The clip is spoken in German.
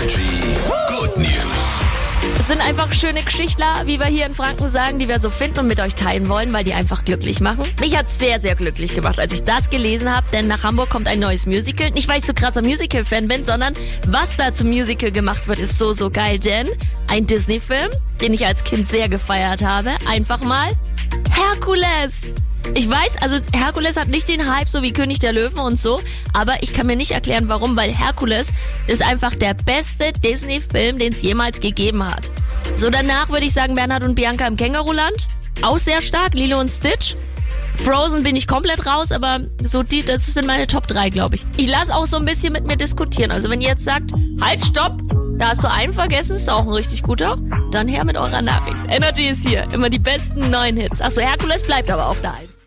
Energy Good News. Es sind einfach schöne Geschichtler, wie wir hier in Franken sagen, die wir so finden und mit euch teilen wollen, weil die einfach glücklich machen. Mich hat's sehr, sehr glücklich gemacht, als ich das gelesen habe, denn nach Hamburg kommt ein neues Musical. Nicht, weil ich so krasser Musical-Fan bin, sondern was da zum Musical gemacht wird, ist so, so geil, denn ein Disney-Film, den ich als Kind sehr gefeiert habe, einfach mal Herkules. Ich weiß, also Herkules hat nicht den Hype so wie König der Löwen und so, aber ich kann mir nicht erklären, warum, weil Herkules ist einfach der beste Disney-Film, den es jemals gegeben hat. So danach würde ich sagen Bernhard und Bianca im Känguruland, auch sehr stark, Lilo und Stitch. Frozen bin ich komplett raus, aber so die, das sind meine Top 3, glaube ich. Ich lasse auch so ein bisschen mit mir diskutieren. Also wenn ihr jetzt sagt, halt, stopp, da hast du einen vergessen, ist auch ein richtig guter, dann her mit eurer Nachricht. Energy ist hier, immer die besten neuen Hits. Achso, Herkules bleibt aber auf der 1.